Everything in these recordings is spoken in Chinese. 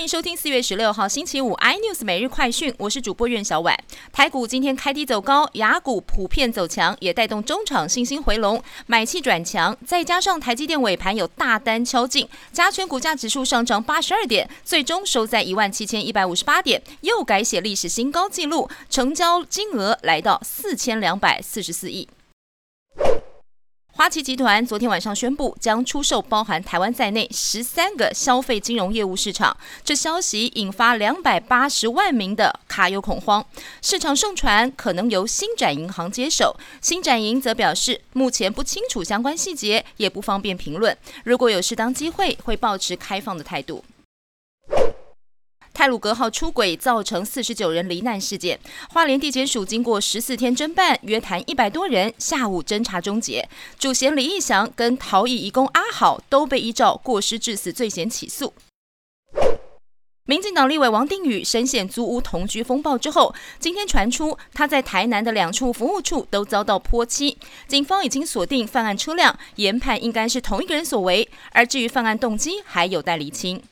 欢迎收听四月十六号星期五 iNews 每日快讯，我是主播苑小婉。台股今天开低走高，雅股普遍走强，也带动中场信心回笼，买气转强。再加上台积电尾盘有大单敲进，加权股价指数上涨八十二点，最终收在一万七千一百五十八点，又改写历史新高纪录，成交金额来到四千两百四十四亿。花旗集团昨天晚上宣布，将出售包含台湾在内十三个消费金融业务市场。这消息引发两百八十万名的卡友恐慌。市场盛传可能由新展银行接手，新展银则表示目前不清楚相关细节，也不方便评论。如果有适当机会，会保持开放的态度。泰鲁格号出轨造成四十九人罹难事件，花莲地检署经过十四天侦办，约谈一百多人，下午侦查终结。主嫌李义祥跟逃逸移工阿好都被依照过失致死罪嫌起诉。民进党立委王定宇深陷租屋同居风暴之后，今天传出他在台南的两处服务处都遭到泼漆，警方已经锁定犯案车辆，研判应该是同一个人所为，而至于犯案动机还有待厘清。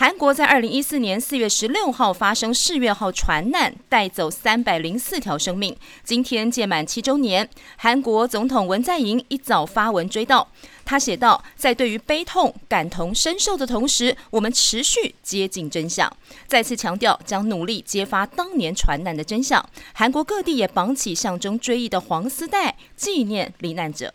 韩国在二零一四年四月十六号发生世月号船难，带走三百零四条生命。今天届满七周年，韩国总统文在寅一早发文追悼，他写道：“在对于悲痛、感同身受的同时，我们持续接近真相。”再次强调将努力揭发当年船难的真相。韩国各地也绑起象征追忆的黄丝带，纪念罹难者。